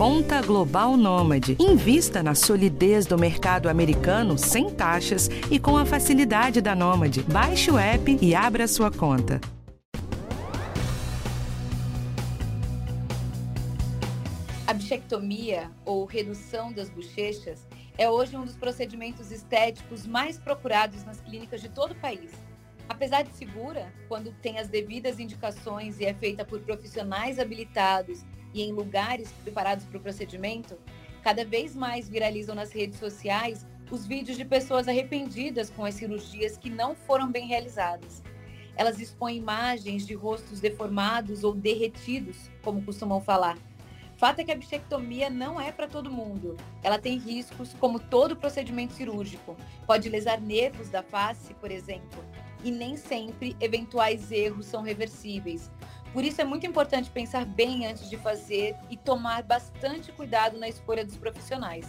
Conta Global Nômade. Invista na solidez do mercado americano sem taxas e com a facilidade da Nômade. Baixe o app e abra sua conta. A ou redução das bochechas, é hoje um dos procedimentos estéticos mais procurados nas clínicas de todo o país. Apesar de segura, quando tem as devidas indicações e é feita por profissionais habilitados e em lugares preparados para o procedimento, cada vez mais viralizam nas redes sociais os vídeos de pessoas arrependidas com as cirurgias que não foram bem realizadas. Elas expõem imagens de rostos deformados ou derretidos, como costumam falar. Fato é que a bichectomia não é para todo mundo. Ela tem riscos, como todo procedimento cirúrgico. Pode lesar nervos da face, por exemplo, e nem sempre eventuais erros são reversíveis. Por isso é muito importante pensar bem antes de fazer e tomar bastante cuidado na escolha dos profissionais.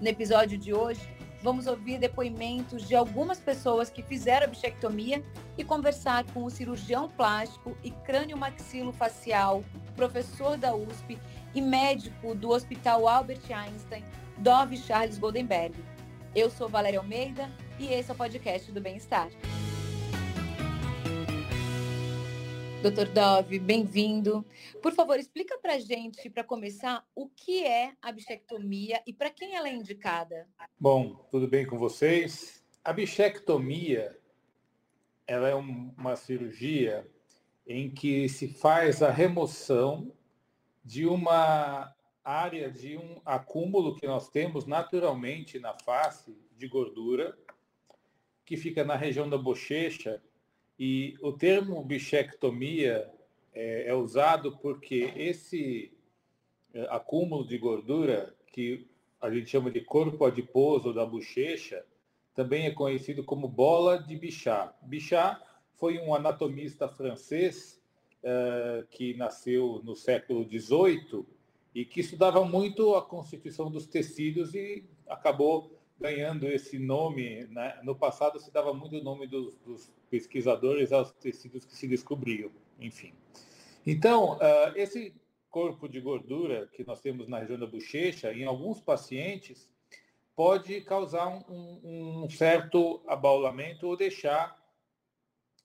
No episódio de hoje, vamos ouvir depoimentos de algumas pessoas que fizeram a bichectomia e conversar com o cirurgião plástico e crânio-maxilo-facial, professor da USP e médico do Hospital Albert Einstein, Dove Charles Goldenberg. Eu sou Valéria Almeida e esse é o podcast do Bem-Estar. Doutor Dove, bem-vindo. Por favor, explica para a gente, para começar, o que é a bichectomia e para quem ela é indicada. Bom, tudo bem com vocês? A bichectomia ela é uma cirurgia em que se faz a remoção de uma área de um acúmulo que nós temos naturalmente na face de gordura, que fica na região da bochecha e o termo bichectomia é, é usado porque esse é, acúmulo de gordura, que a gente chama de corpo adiposo da bochecha, também é conhecido como bola de Bichat. Bichat foi um anatomista francês uh, que nasceu no século XVIII e que estudava muito a constituição dos tecidos e acabou ganhando esse nome. Né? No passado se dava muito o nome dos, dos pesquisadores aos tecidos que se descobriam, enfim. Então, uh, esse corpo de gordura que nós temos na região da bochecha, em alguns pacientes, pode causar um, um certo abaulamento ou deixar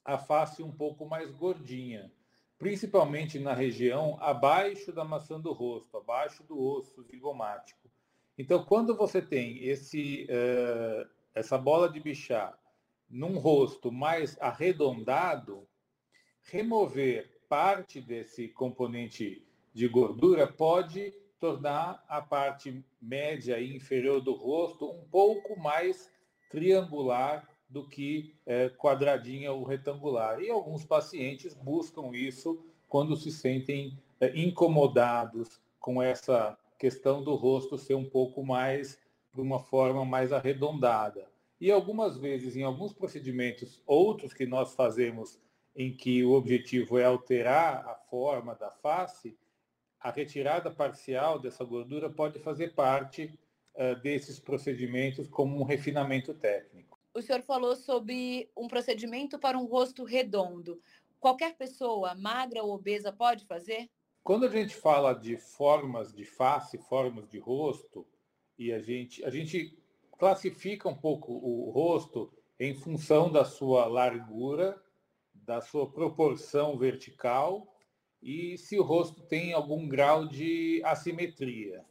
a face um pouco mais gordinha, principalmente na região abaixo da maçã do rosto, abaixo do osso zigomático. Então, quando você tem esse, uh, essa bola de bichar num rosto mais arredondado, remover parte desse componente de gordura pode tornar a parte média e inferior do rosto um pouco mais triangular do que é, quadradinha ou retangular. E alguns pacientes buscam isso quando se sentem é, incomodados com essa questão do rosto ser um pouco mais de uma forma mais arredondada. E algumas vezes, em alguns procedimentos, outros que nós fazemos em que o objetivo é alterar a forma da face, a retirada parcial dessa gordura pode fazer parte uh, desses procedimentos como um refinamento técnico. O senhor falou sobre um procedimento para um rosto redondo. Qualquer pessoa, magra ou obesa, pode fazer? Quando a gente fala de formas de face, formas de rosto, e a gente, a gente classifica um pouco o rosto em função da sua largura, da sua proporção vertical e se o rosto tem algum grau de assimetria.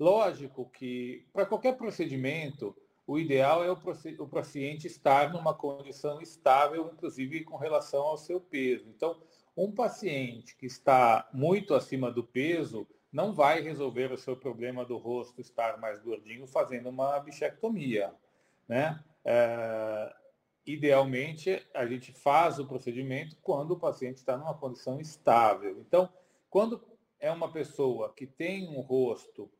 Lógico que para qualquer procedimento, o ideal é o paciente estar numa condição estável, inclusive com relação ao seu peso. Então, um paciente que está muito acima do peso, não vai resolver o seu problema do rosto estar mais gordinho fazendo uma bichectomia. Né? É, idealmente, a gente faz o procedimento quando o paciente está numa condição estável. Então, quando é uma pessoa que tem um rosto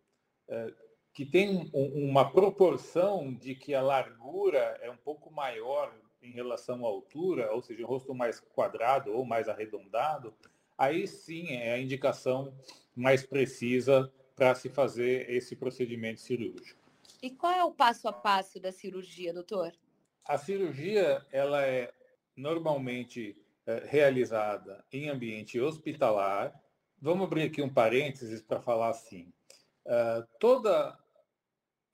é, que tem um, uma proporção de que a largura é um pouco maior em relação à altura, ou seja, um rosto mais quadrado ou mais arredondado, aí sim é a indicação mais precisa para se fazer esse procedimento cirúrgico. E qual é o passo a passo da cirurgia, doutor? A cirurgia ela é normalmente é, realizada em ambiente hospitalar. Vamos abrir aqui um parênteses para falar assim. uh, toda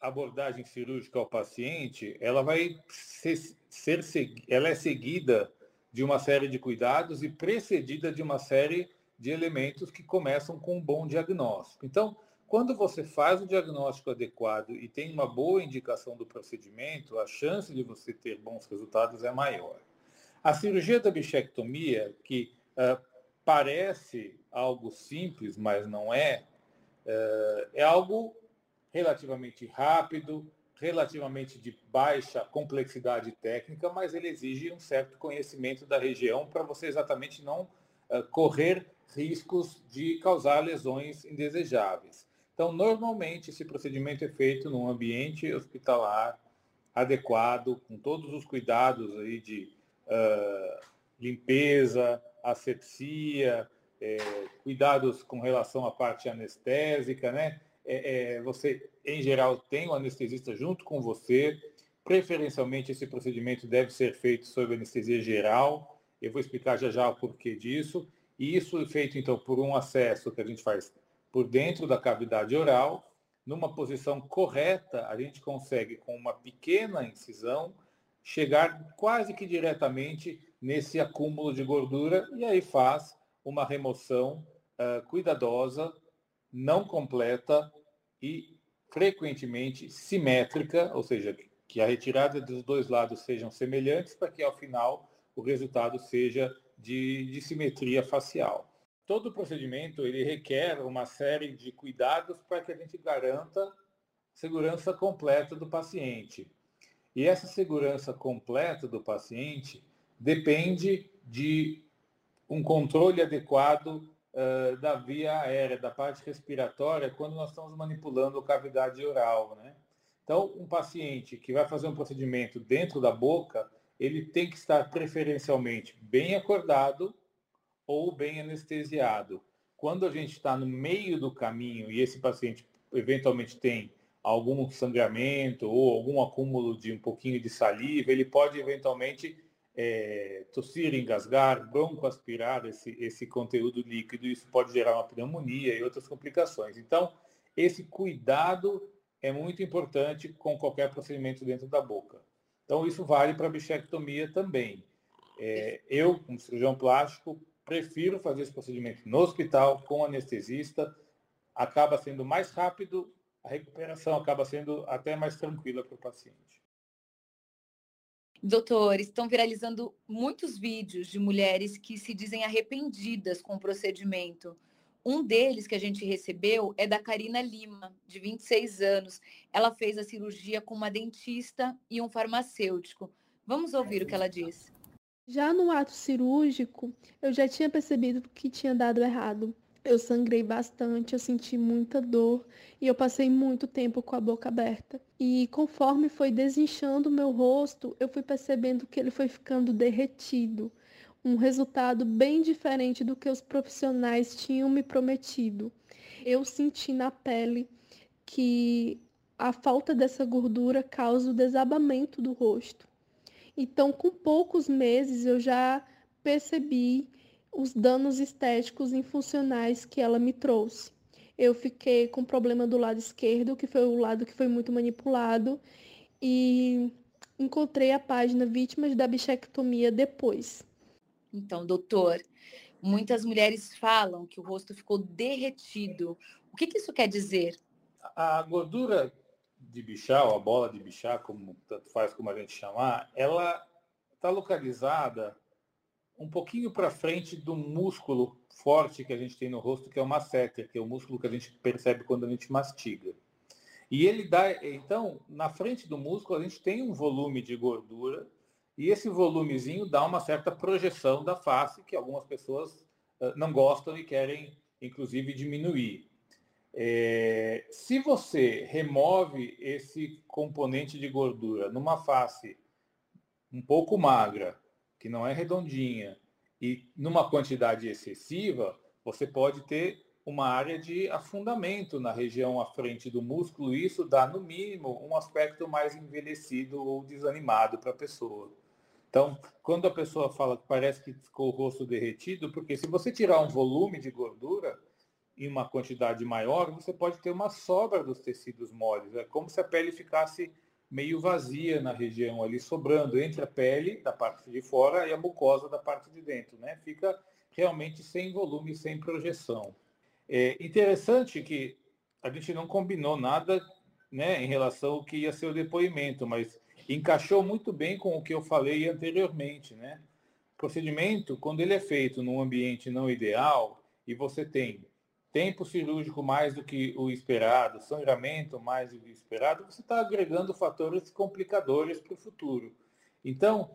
abordagem cirúrgica ao paciente, ela vai ser, ser ela é seguida de uma série de cuidados e precedida de uma série de elementos que começam com um bom diagnóstico. Então, quando você faz o diagnóstico adequado e tem uma boa indicação do procedimento, a chance de você ter bons resultados é maior. A cirurgia da bichectomia, que uh, parece algo simples, mas não é, uh, é algo relativamente rápido, relativamente de baixa complexidade técnica, mas ele exige um certo conhecimento da região para você exatamente não uh, correr riscos de causar lesões indesejáveis. Então, normalmente, esse procedimento é feito num ambiente hospitalar adequado, com todos os cuidados aí de uh, limpeza, asepsia, é, cuidados com relação à parte anestésica, né? É, é, você, em geral, tem o um anestesista junto com você. Preferencialmente, esse procedimento deve ser feito sob anestesia geral. Eu vou explicar já já o porquê disso. E isso é feito, então, por um acesso que a gente faz por dentro da cavidade oral. Numa posição correta, a gente consegue, com uma pequena incisão, chegar quase que diretamente nesse acúmulo de gordura e aí faz uma remoção uh, cuidadosa, não completa e frequentemente simétrica, ou seja, que a retirada dos dois lados sejam semelhantes para que ao final o resultado seja de, de simetria facial. Todo procedimento ele requer uma série de cuidados para que a gente garanta segurança completa do paciente. E essa segurança completa do paciente depende de um controle adequado uh, da via aérea, da parte respiratória, quando nós estamos manipulando a cavidade oral. Né? Então, um paciente que vai fazer um procedimento dentro da boca, ele tem que estar preferencialmente bem acordado ou bem anestesiado. Quando a gente está no meio do caminho e esse paciente eventualmente tem algum sangramento ou algum acúmulo de um pouquinho de saliva, ele pode eventualmente é, tossir, engasgar, broncoaspirar esse, esse conteúdo líquido, isso pode gerar uma pneumonia e outras complicações. Então, esse cuidado é muito importante com qualquer procedimento dentro da boca. Então, isso vale para a bichectomia também. É, eu, como cirurgião plástico, prefiro fazer esse procedimento no hospital, com anestesista, acaba sendo mais rápido, a recuperação acaba sendo até mais tranquila para o paciente. Doutor, estão viralizando muitos vídeos de mulheres que se dizem arrependidas com o procedimento. Um deles que a gente recebeu é da Karina Lima, de 26 anos. Ela fez a cirurgia com uma dentista e um farmacêutico. Vamos ouvir o que ela disse. Já no ato cirúrgico, eu já tinha percebido que tinha dado errado. Eu sangrei bastante, eu senti muita dor e eu passei muito tempo com a boca aberta. E conforme foi desinchando o meu rosto, eu fui percebendo que ele foi ficando derretido. Um resultado bem diferente do que os profissionais tinham me prometido. Eu senti na pele que a falta dessa gordura causa o desabamento do rosto. Então, com poucos meses, eu já percebi os danos estéticos e funcionais que ela me trouxe. Eu fiquei com problema do lado esquerdo, que foi o lado que foi muito manipulado, e encontrei a página Vítimas da Bichectomia depois. Então, doutor, muitas mulheres falam que o rosto ficou derretido. O que, que isso quer dizer? A gordura de bichar, ou a bola de bichar, como tanto faz como a gente chamar, ela está localizada um pouquinho para frente do músculo forte que a gente tem no rosto, que é o masseter, que é o músculo que a gente percebe quando a gente mastiga. E ele dá, então, na frente do músculo, a gente tem um volume de gordura, e esse volumezinho dá uma certa projeção da face, que algumas pessoas uh, não gostam e querem, inclusive, diminuir. É, se você remove esse componente de gordura numa face um pouco magra, que não é redondinha, e numa quantidade excessiva, você pode ter uma área de afundamento na região à frente do músculo, e isso dá, no mínimo, um aspecto mais envelhecido ou desanimado para a pessoa. Então, quando a pessoa fala que parece que ficou o rosto derretido, porque se você tirar um volume de gordura, em uma quantidade maior, você pode ter uma sobra dos tecidos moles. É como se a pele ficasse meio vazia na região ali, sobrando entre a pele da parte de fora e a mucosa da parte de dentro, né? Fica realmente sem volume, sem projeção. É interessante que a gente não combinou nada né, em relação ao que ia ser o depoimento, mas encaixou muito bem com o que eu falei anteriormente. Né? O procedimento, quando ele é feito num ambiente não ideal e você tem tempo cirúrgico mais do que o esperado, sangramento mais do que o esperado, você está agregando fatores complicadores para o futuro. Então,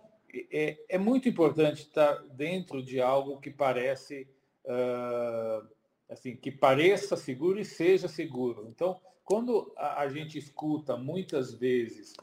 é, é, muito importante estar dentro de algo que parece uh, assim que pareça seguro e seja seguro. Então, quando a, a gente escuta muitas vezes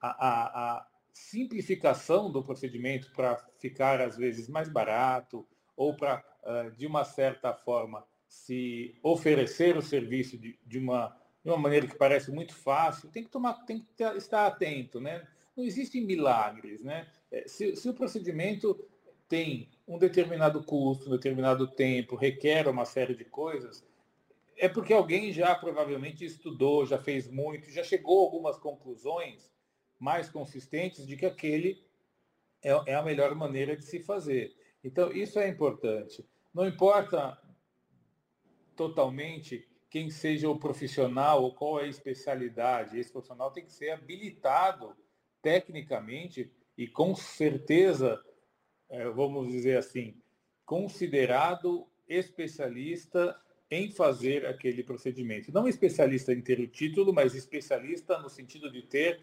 a, a, a simplificação do procedimento para ficar às vezes mais barato ou para uh, de uma certa forma se oferecer o serviço de, de, uma, de uma maneira que parece muito fácil, tem que tomar, tem que estar atento, né? Não existem milagres, né? É, se, se o procedimento tem um determinado custo, um determinado tempo, requer uma série de coisas, é porque alguém já provavelmente estudou, já fez muito, já chegou a algumas conclusões mais consistentes de que aquele é, é a melhor maneira de se fazer. Então, isso é importante. Não importa totalmente quem seja o profissional ou qual é a especialidade. Esse profissional tem que ser habilitado tecnicamente e com certeza, é, vamos dizer assim, considerado especialista em fazer aquele procedimento. Não especialista em ter o título, mas especialista no sentido de ter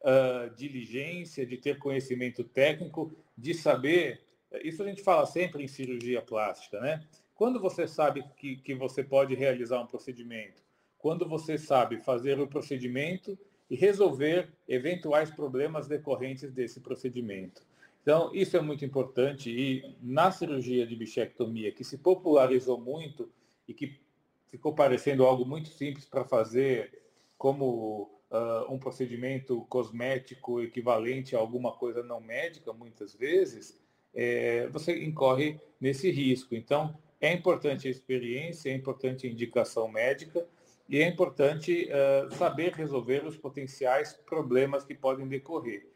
uh, diligência, de ter conhecimento técnico, de saber. Isso a gente fala sempre em cirurgia plástica, né? Quando você sabe que, que você pode realizar um procedimento, quando você sabe fazer o procedimento e resolver eventuais problemas decorrentes desse procedimento. Então, isso é muito importante e na cirurgia de bichectomia, que se popularizou muito e que ficou parecendo algo muito simples para fazer, como uh, um procedimento cosmético equivalente a alguma coisa não médica, muitas vezes, é, você incorre nesse risco. Então, é importante a experiência, é importante a indicação médica e é importante uh, saber resolver os potenciais problemas que podem decorrer.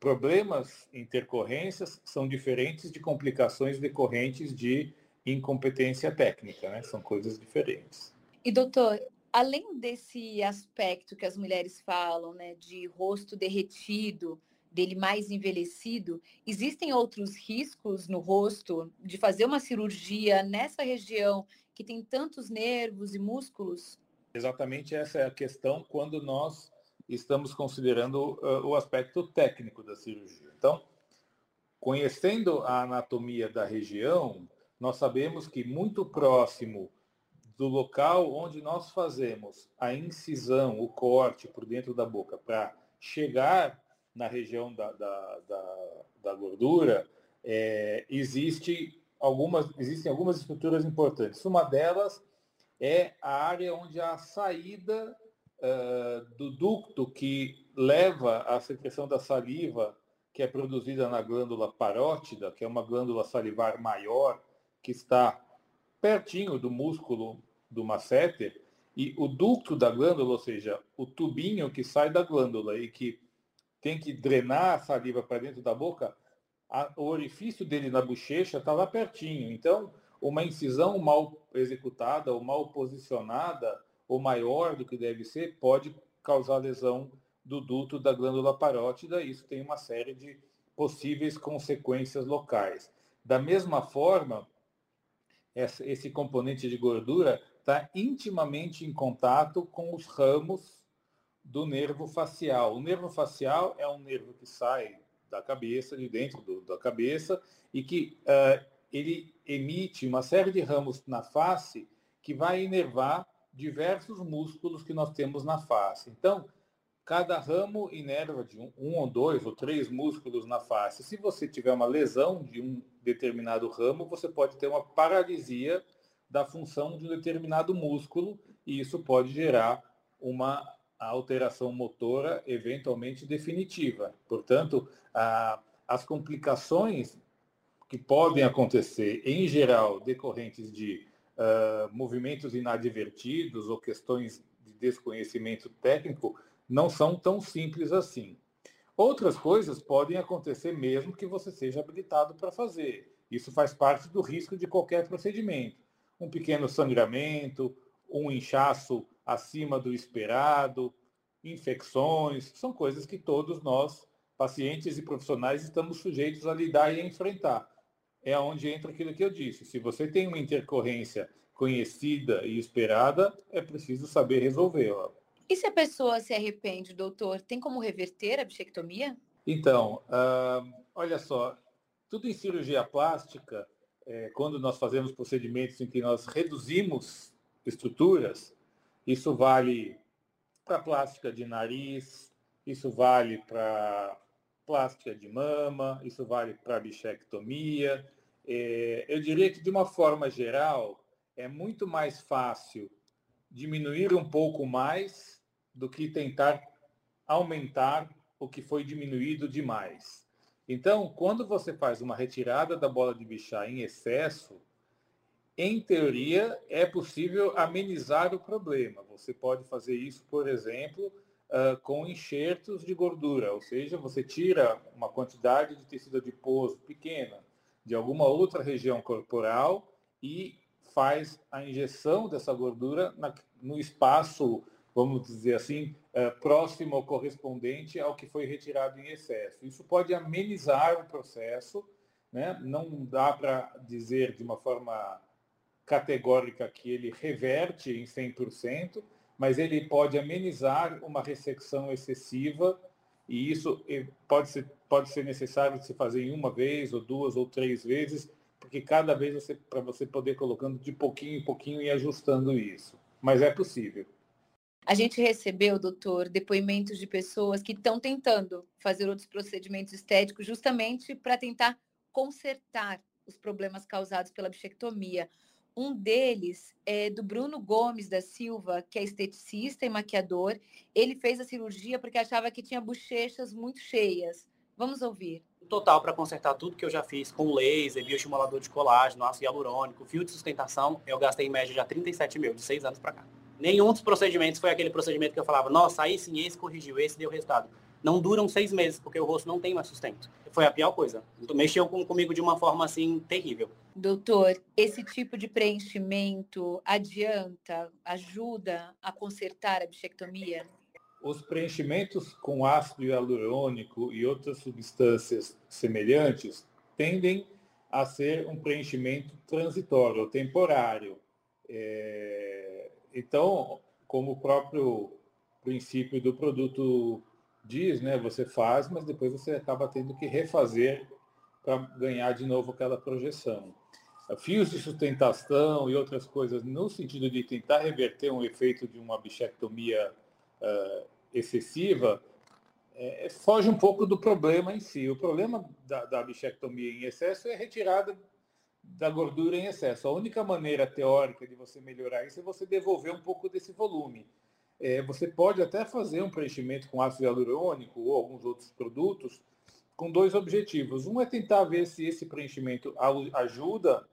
Problemas, intercorrências, são diferentes de complicações decorrentes de incompetência técnica, né? São coisas diferentes. E doutor, além desse aspecto que as mulheres falam, né, de rosto derretido, dele mais envelhecido, existem outros riscos no rosto de fazer uma cirurgia nessa região que tem tantos nervos e músculos? Exatamente essa é a questão quando nós estamos considerando uh, o aspecto técnico da cirurgia. Então, conhecendo a anatomia da região, nós sabemos que muito próximo do local onde nós fazemos a incisão, o corte por dentro da boca, para chegar na região da, da, da, da gordura, é, existe algumas, existem algumas estruturas importantes. Uma delas é a área onde a saída uh, do ducto que leva à secreção da saliva, que é produzida na glândula parótida, que é uma glândula salivar maior, que está pertinho do músculo do masseter, e o ducto da glândula, ou seja, o tubinho que sai da glândula e que tem que drenar a saliva para dentro da boca, a, o orifício dele na bochecha está lá pertinho. Então, uma incisão mal executada ou mal posicionada ou maior do que deve ser pode causar lesão do duto da glândula parótida. Isso tem uma série de possíveis consequências locais. Da mesma forma, esse componente de gordura está intimamente em contato com os ramos do nervo facial. O nervo facial é um nervo que sai da cabeça, de dentro do, da cabeça, e que uh, ele emite uma série de ramos na face que vai inervar diversos músculos que nós temos na face. Então, cada ramo inerva de um, um, ou dois ou três músculos na face. Se você tiver uma lesão de um determinado ramo, você pode ter uma paralisia da função de um determinado músculo e isso pode gerar uma alteração motora eventualmente definitiva. Portanto, a, as complicações que podem acontecer, em geral, decorrentes de uh, movimentos inadvertidos ou questões de desconhecimento técnico não são tão simples assim. Outras coisas podem acontecer mesmo que você seja habilitado para fazer. Isso faz parte do risco de qualquer procedimento. Um pequeno sangramento, um inchaço acima do esperado, infecções, são coisas que todos nós, pacientes e profissionais, estamos sujeitos a lidar e a enfrentar. É onde entra aquilo que eu disse. Se você tem uma intercorrência conhecida e esperada, é preciso saber resolvê-la. E se a pessoa se arrepende, doutor, tem como reverter a bichectomia? Então, uh, olha só, tudo em cirurgia plástica, é, quando nós fazemos procedimentos em que nós reduzimos estruturas, isso vale para plástica de nariz, isso vale para plástica de mama, isso vale para bichectomia. É, eu diria que, de uma forma geral, é muito mais fácil diminuir um pouco mais do que tentar aumentar o que foi diminuído demais. Então, quando você faz uma retirada da bola de bichar em excesso, em teoria, é possível amenizar o problema. Você pode fazer isso, por exemplo, uh, com enxertos de gordura, ou seja, você tira uma quantidade de tecido adiposo pequena de alguma outra região corporal e faz a injeção dessa gordura no espaço vamos dizer assim, é, próximo ou correspondente ao que foi retirado em excesso. Isso pode amenizar o processo, né? não dá para dizer de uma forma categórica que ele reverte em 100%, mas ele pode amenizar uma ressecção excessiva e isso pode ser, pode ser necessário se fazer em uma vez, ou duas, ou três vezes, porque cada vez você, para você poder colocando de pouquinho em pouquinho e ajustando isso. Mas é possível. A gente recebeu, doutor, depoimentos de pessoas que estão tentando fazer outros procedimentos estéticos justamente para tentar consertar os problemas causados pela bichectomia. Um deles é do Bruno Gomes da Silva, que é esteticista e maquiador. Ele fez a cirurgia porque achava que tinha bochechas muito cheias. Vamos ouvir. Total para consertar tudo que eu já fiz com laser, bioestimulador de colágeno, ácido hialurônico, fio de sustentação, eu gastei em média já 37 mil, de seis anos para cá. Nenhum dos procedimentos foi aquele procedimento que eu falava, nossa, aí sim, esse corrigiu, esse deu resultado. Não duram seis meses, porque o rosto não tem mais sustento. Foi a pior coisa. Mexeu com, comigo de uma forma, assim, terrível. Doutor, esse tipo de preenchimento adianta, ajuda a consertar a bichectomia? Os preenchimentos com ácido hialurônico e outras substâncias semelhantes tendem a ser um preenchimento transitório, temporário. É então, como o próprio princípio do produto diz, né, você faz, mas depois você acaba tendo que refazer para ganhar de novo aquela projeção. Fios de sustentação e outras coisas no sentido de tentar reverter um efeito de uma bichectomia uh, excessiva, é, foge um pouco do problema em si. O problema da, da bichectomia em excesso é retirada da gordura em excesso. A única maneira teórica de você melhorar isso é você devolver um pouco desse volume. É, você pode até fazer um preenchimento com ácido hialurônico ou alguns outros produtos com dois objetivos. Um é tentar ver se esse preenchimento ajuda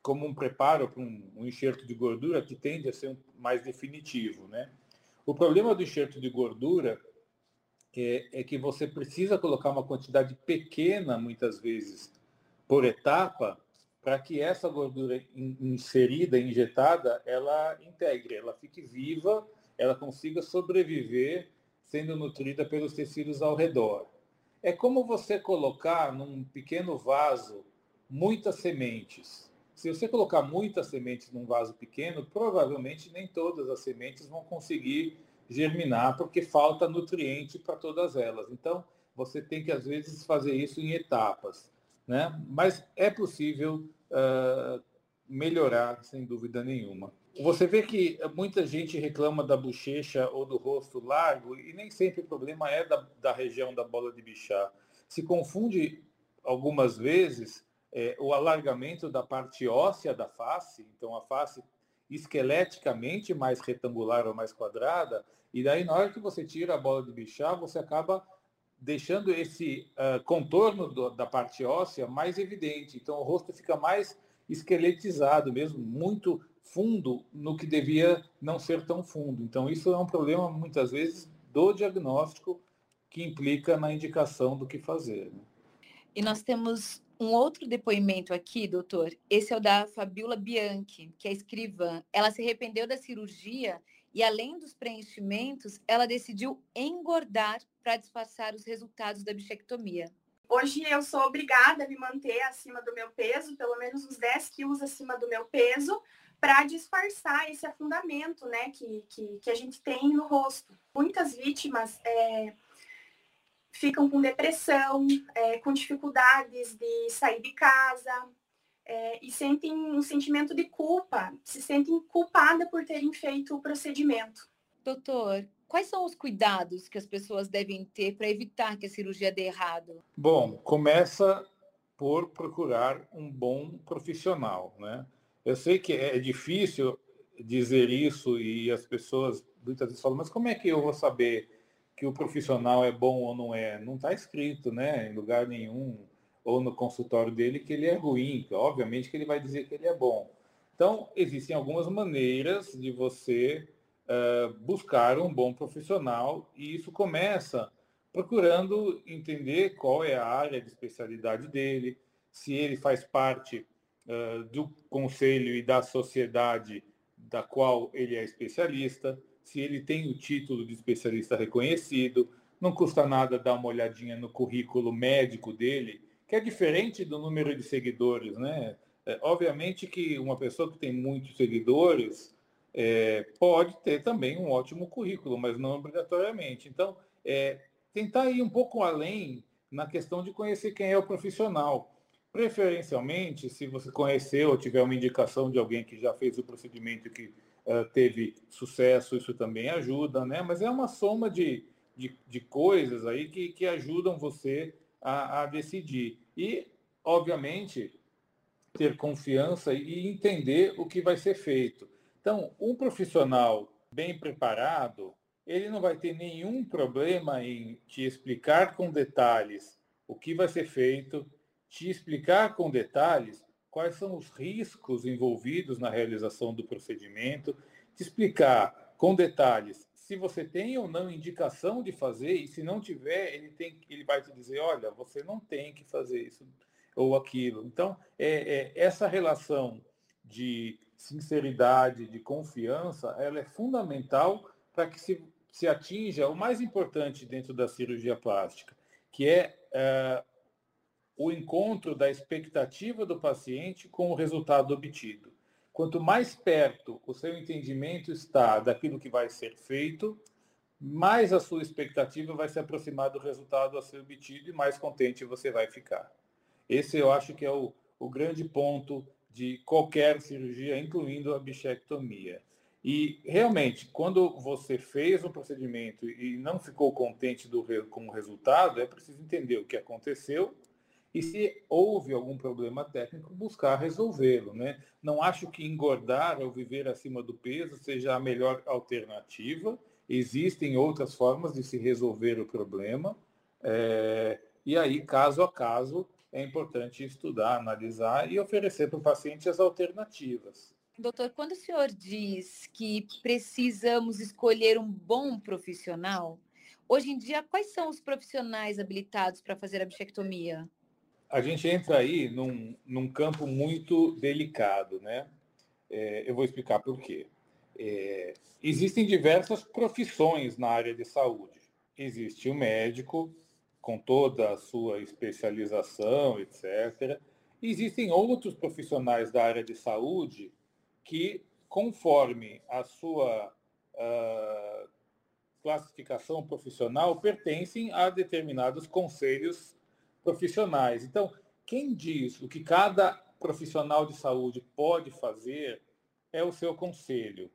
como um preparo para um, um enxerto de gordura que tende a ser um, mais definitivo. Né? O problema do enxerto de gordura é, é que você precisa colocar uma quantidade pequena, muitas vezes, por etapa, para que essa gordura inserida, injetada, ela integre, ela fique viva, ela consiga sobreviver sendo nutrida pelos tecidos ao redor. É como você colocar num pequeno vaso muitas sementes. Se você colocar muitas sementes num vaso pequeno, provavelmente nem todas as sementes vão conseguir germinar, porque falta nutriente para todas elas. Então, você tem que, às vezes, fazer isso em etapas. Né? Mas é possível uh, melhorar, sem dúvida nenhuma. Você vê que muita gente reclama da bochecha ou do rosto largo e nem sempre o problema é da, da região da bola de bichar. Se confunde algumas vezes é, o alargamento da parte óssea da face, então a face esqueleticamente mais retangular ou mais quadrada, e daí na hora que você tira a bola de bichar, você acaba deixando esse uh, contorno do, da parte óssea mais evidente. Então o rosto fica mais esqueletizado mesmo, muito fundo no que devia não ser tão fundo. Então, isso é um problema, muitas vezes, do diagnóstico que implica na indicação do que fazer. Né? E nós temos um outro depoimento aqui, doutor. Esse é o da Fabiola Bianchi, que é escrivã. Ela se arrependeu da cirurgia e, além dos preenchimentos, ela decidiu engordar para disfarçar os resultados da bichectomia. Hoje eu sou obrigada a me manter acima do meu peso, pelo menos uns 10 quilos acima do meu peso, para disfarçar esse afundamento né, que, que, que, a gente tem no rosto. Muitas vítimas é, ficam com depressão, é, com dificuldades de sair de casa é, e sentem um sentimento de culpa, se sentem culpada por terem feito o procedimento. Doutor, quais são os cuidados que as pessoas devem ter para evitar que a cirurgia dê errado? Bom, começa por procurar um bom profissional, né? Eu sei que é difícil dizer isso e as pessoas muitas vezes falam, mas como é que eu vou saber que o profissional é bom ou não é? Não está escrito, né, em lugar nenhum, ou no consultório dele que ele é ruim. Obviamente que ele vai dizer que ele é bom. Então, existem algumas maneiras de você uh, buscar um bom profissional e isso começa procurando entender qual é a área de especialidade dele, se ele faz parte uh, do conselho e da sociedade da qual ele é especialista, se ele tem o título de especialista reconhecido. Não custa nada dar uma olhadinha no currículo médico dele, que é diferente do número de seguidores, né? É, obviamente que uma pessoa que tem muitos seguidores é, pode ter também um ótimo currículo, mas não obrigatoriamente. Então, é, tentar ir um pouco além na questão de conhecer quem é o profissional. Preferencialmente, se você conhecer ou tiver uma indicação de alguém que já fez o procedimento que uh, teve sucesso, isso também ajuda, né? Mas é uma soma de, de, de coisas aí que, que ajudam você a, a decidir. E, obviamente, ter confiança e entender o que vai ser feito. Então, um profissional bem preparado, ele não vai ter nenhum problema em te explicar com detalhes o que vai ser feito, te explicar com detalhes quais são os riscos envolvidos na realização do procedimento, te explicar com detalhes se você tem ou não indicação de fazer e se não tiver, ele tem, ele vai te dizer, olha, você não tem que fazer isso ou aquilo. Então, é, é essa relação de sinceridade, de confiança, ela é fundamental para que se, se atinja o mais importante dentro da cirurgia plástica, que é, é o encontro da expectativa do paciente com o resultado obtido. Quanto mais perto o seu entendimento está daquilo que vai ser feito, mais a sua expectativa vai se aproximar do resultado a ser obtido e mais contente você vai ficar. Esse eu acho que é o, o grande ponto de qualquer cirurgia, incluindo a bichectomia. E realmente, quando você fez um procedimento e não ficou contente do, com o resultado, é preciso entender o que aconteceu e se houve algum problema técnico, buscar resolvê-lo. Né? Não acho que engordar ou viver acima do peso seja a melhor alternativa. Existem outras formas de se resolver o problema. É, e aí, caso a caso, é importante estudar, analisar e oferecer para o paciente as alternativas. Doutor, quando o senhor diz que precisamos escolher um bom profissional, hoje em dia, quais são os profissionais habilitados para fazer a bichectomia? A gente entra aí num, num campo muito delicado, né? É, eu vou explicar por quê. É, existem diversas profissões na área de saúde. Existe o médico, com toda a sua especialização, etc. Existem outros profissionais da área de saúde que, conforme a sua uh, classificação profissional, pertencem a determinados conselhos profissionais. Então, quem diz o que cada profissional de saúde pode fazer é o seu conselho.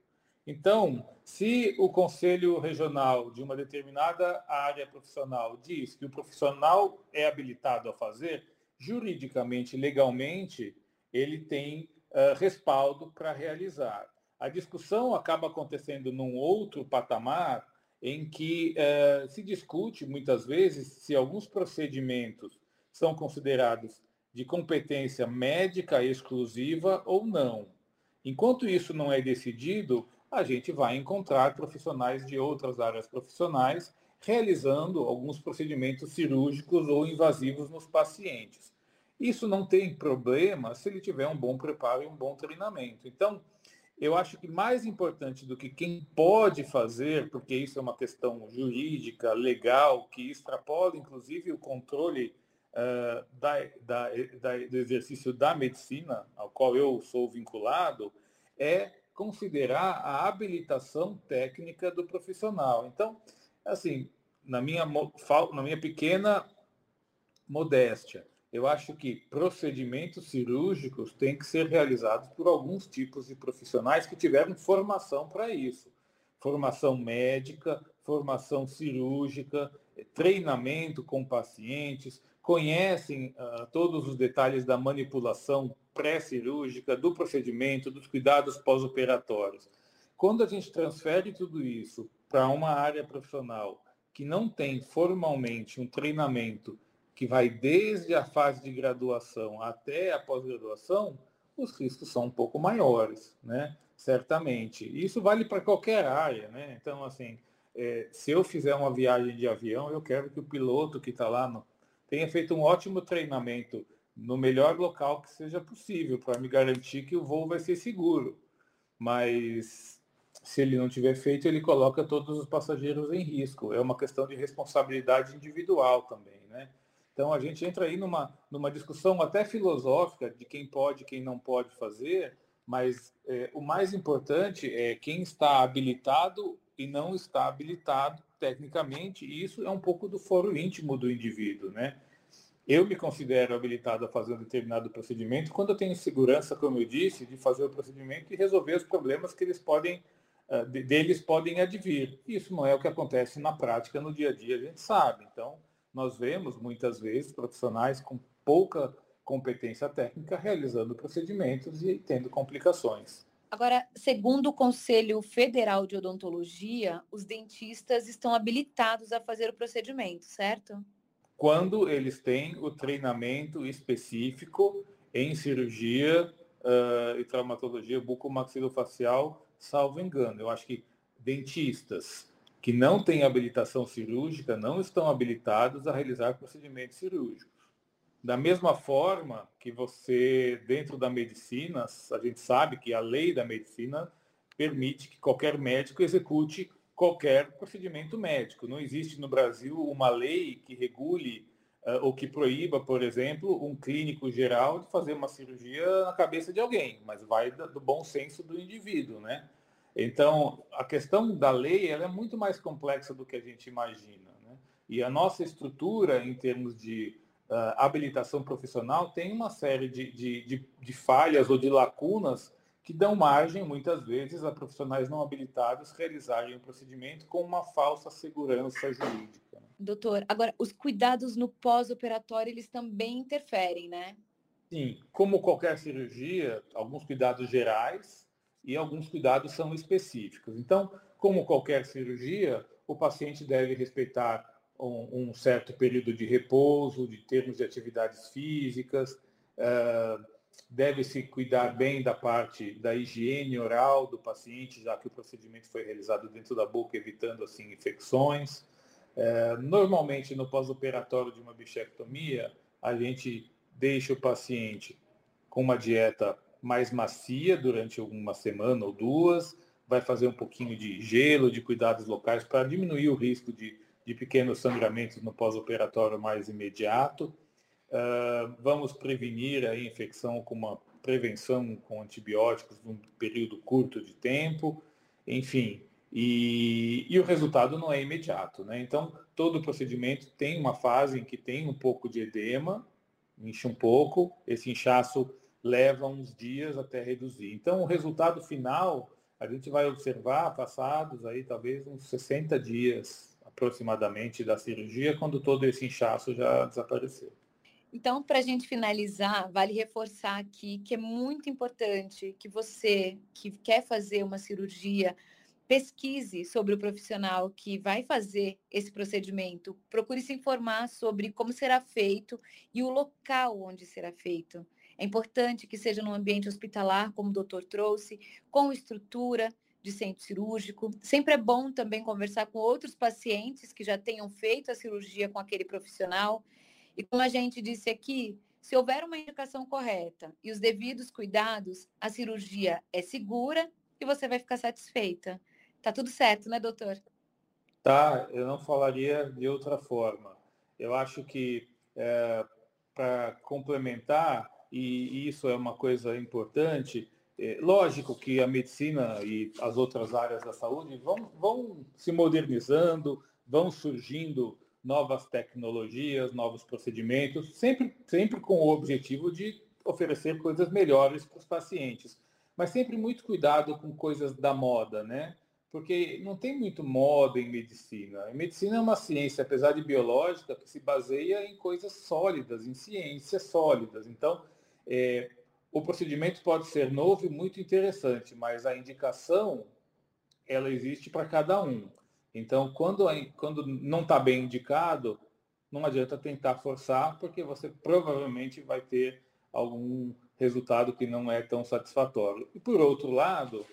Então, se o conselho regional de uma determinada área profissional diz que o profissional é habilitado a fazer, juridicamente, legalmente, ele tem uh, respaldo para realizar. A discussão acaba acontecendo num outro patamar, em que uh, se discute muitas vezes se alguns procedimentos são considerados de competência médica exclusiva ou não. Enquanto isso não é decidido, a gente vai encontrar profissionais de outras áreas profissionais realizando alguns procedimentos cirúrgicos ou invasivos nos pacientes. Isso não tem problema se ele tiver um bom preparo e um bom treinamento. Então, eu acho que mais importante do que quem pode fazer, porque isso é uma questão jurídica, legal, que extrapola inclusive o controle uh, da, da, da, do exercício da medicina, ao qual eu sou vinculado, é considerar a habilitação técnica do profissional. Então, assim, na minha, na minha pequena modéstia, eu acho que procedimentos cirúrgicos têm que ser realizados por alguns tipos de profissionais que tiveram formação para isso. Formação médica, formação cirúrgica, treinamento com pacientes, conhecem uh, todos os detalhes da manipulação pré-cirúrgica, do procedimento, dos cuidados pós-operatórios. Quando a gente transfere tudo isso para uma área profissional que não tem formalmente um treinamento que vai desde a fase de graduação até a pós-graduação, os riscos são um pouco maiores, né? Certamente. Isso vale para qualquer área, né? Então, assim, é, se eu fizer uma viagem de avião, eu quero que o piloto que está lá no, tenha feito um ótimo treinamento no melhor local que seja possível, para me garantir que o voo vai ser seguro. Mas se ele não tiver feito, ele coloca todos os passageiros em risco. É uma questão de responsabilidade individual também, né? Então a gente entra aí numa, numa discussão até filosófica de quem pode e quem não pode fazer, mas é, o mais importante é quem está habilitado e não está habilitado tecnicamente, e isso é um pouco do foro íntimo do indivíduo, né? Eu me considero habilitado a fazer um determinado procedimento quando eu tenho segurança, como eu disse, de fazer o procedimento e resolver os problemas que eles podem uh, deles podem advir. Isso não é o que acontece na prática, no dia a dia, a gente sabe. Então, nós vemos muitas vezes profissionais com pouca competência técnica realizando procedimentos e tendo complicações. Agora, segundo o Conselho Federal de Odontologia, os dentistas estão habilitados a fazer o procedimento, certo? Quando eles têm o treinamento específico em cirurgia uh, e traumatologia bucomaxilofacial, salvo engano. Eu acho que dentistas, que não têm habilitação cirúrgica não estão habilitados a realizar procedimentos cirúrgicos. Da mesma forma que você, dentro da medicina, a gente sabe que a lei da medicina permite que qualquer médico execute qualquer procedimento médico. Não existe no Brasil uma lei que regule uh, ou que proíba, por exemplo, um clínico geral de fazer uma cirurgia na cabeça de alguém, mas vai do bom senso do indivíduo, né? Então, a questão da lei ela é muito mais complexa do que a gente imagina. Né? E a nossa estrutura, em termos de uh, habilitação profissional, tem uma série de, de, de, de falhas ou de lacunas que dão margem, muitas vezes, a profissionais não habilitados realizarem o procedimento com uma falsa segurança jurídica. Né? Doutor, agora, os cuidados no pós-operatório, eles também interferem, né? Sim, como qualquer cirurgia, alguns cuidados gerais, e alguns cuidados são específicos. Então, como qualquer cirurgia, o paciente deve respeitar um, um certo período de repouso, de termos de atividades físicas, uh, deve se cuidar bem da parte da higiene oral do paciente, já que o procedimento foi realizado dentro da boca, evitando assim infecções. Uh, normalmente, no pós-operatório de uma bichectomia, a gente deixa o paciente com uma dieta mais macia durante uma semana ou duas, vai fazer um pouquinho de gelo, de cuidados locais para diminuir o risco de, de pequenos sangramentos no pós-operatório mais imediato. Uh, vamos prevenir a infecção com uma prevenção com antibióticos num período curto de tempo, enfim. E, e o resultado não é imediato, né? Então, todo procedimento tem uma fase em que tem um pouco de edema, incha um pouco, esse inchaço leva uns dias até reduzir. Então, o resultado final a gente vai observar passados aí talvez uns 60 dias aproximadamente da cirurgia, quando todo esse inchaço já desapareceu. Então, para a gente finalizar, vale reforçar aqui que é muito importante que você que quer fazer uma cirurgia pesquise sobre o profissional que vai fazer esse procedimento, procure se informar sobre como será feito e o local onde será feito. É importante que seja num ambiente hospitalar, como o doutor trouxe, com estrutura de centro cirúrgico. Sempre é bom também conversar com outros pacientes que já tenham feito a cirurgia com aquele profissional. E como a gente disse aqui, se houver uma indicação correta e os devidos cuidados, a cirurgia é segura e você vai ficar satisfeita. Tá tudo certo, né, doutor? Tá, eu não falaria de outra forma. Eu acho que é, para complementar, e isso é uma coisa importante, é, lógico que a medicina e as outras áreas da saúde vão, vão se modernizando, vão surgindo novas tecnologias, novos procedimentos, sempre, sempre com o objetivo de oferecer coisas melhores para os pacientes. Mas sempre muito cuidado com coisas da moda, né? Porque não tem muito moda em medicina. A medicina é uma ciência, apesar de biológica, que se baseia em coisas sólidas, em ciências sólidas. Então, é, o procedimento pode ser novo e muito interessante, mas a indicação ela existe para cada um. Então, quando, quando não está bem indicado, não adianta tentar forçar, porque você provavelmente vai ter algum resultado que não é tão satisfatório. E por outro lado,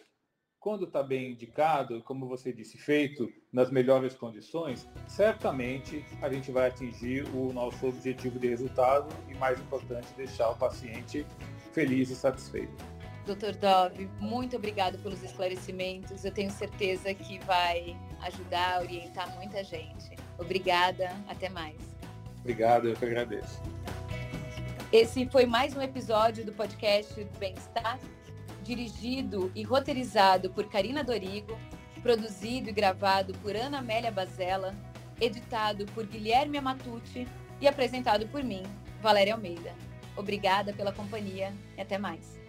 quando está bem indicado, como você disse, feito nas melhores condições, certamente a gente vai atingir o nosso objetivo de resultado e, mais importante, deixar o paciente feliz e satisfeito. Doutor Dove, muito obrigado pelos esclarecimentos. Eu tenho certeza que vai ajudar, orientar muita gente. Obrigada, até mais. Obrigado, eu que agradeço. Esse foi mais um episódio do podcast do Bem-Estar dirigido e roteirizado por Karina Dorigo, produzido e gravado por Ana Amélia Bazella, editado por Guilherme Amatucci e apresentado por mim, Valéria Almeida. Obrigada pela companhia e até mais.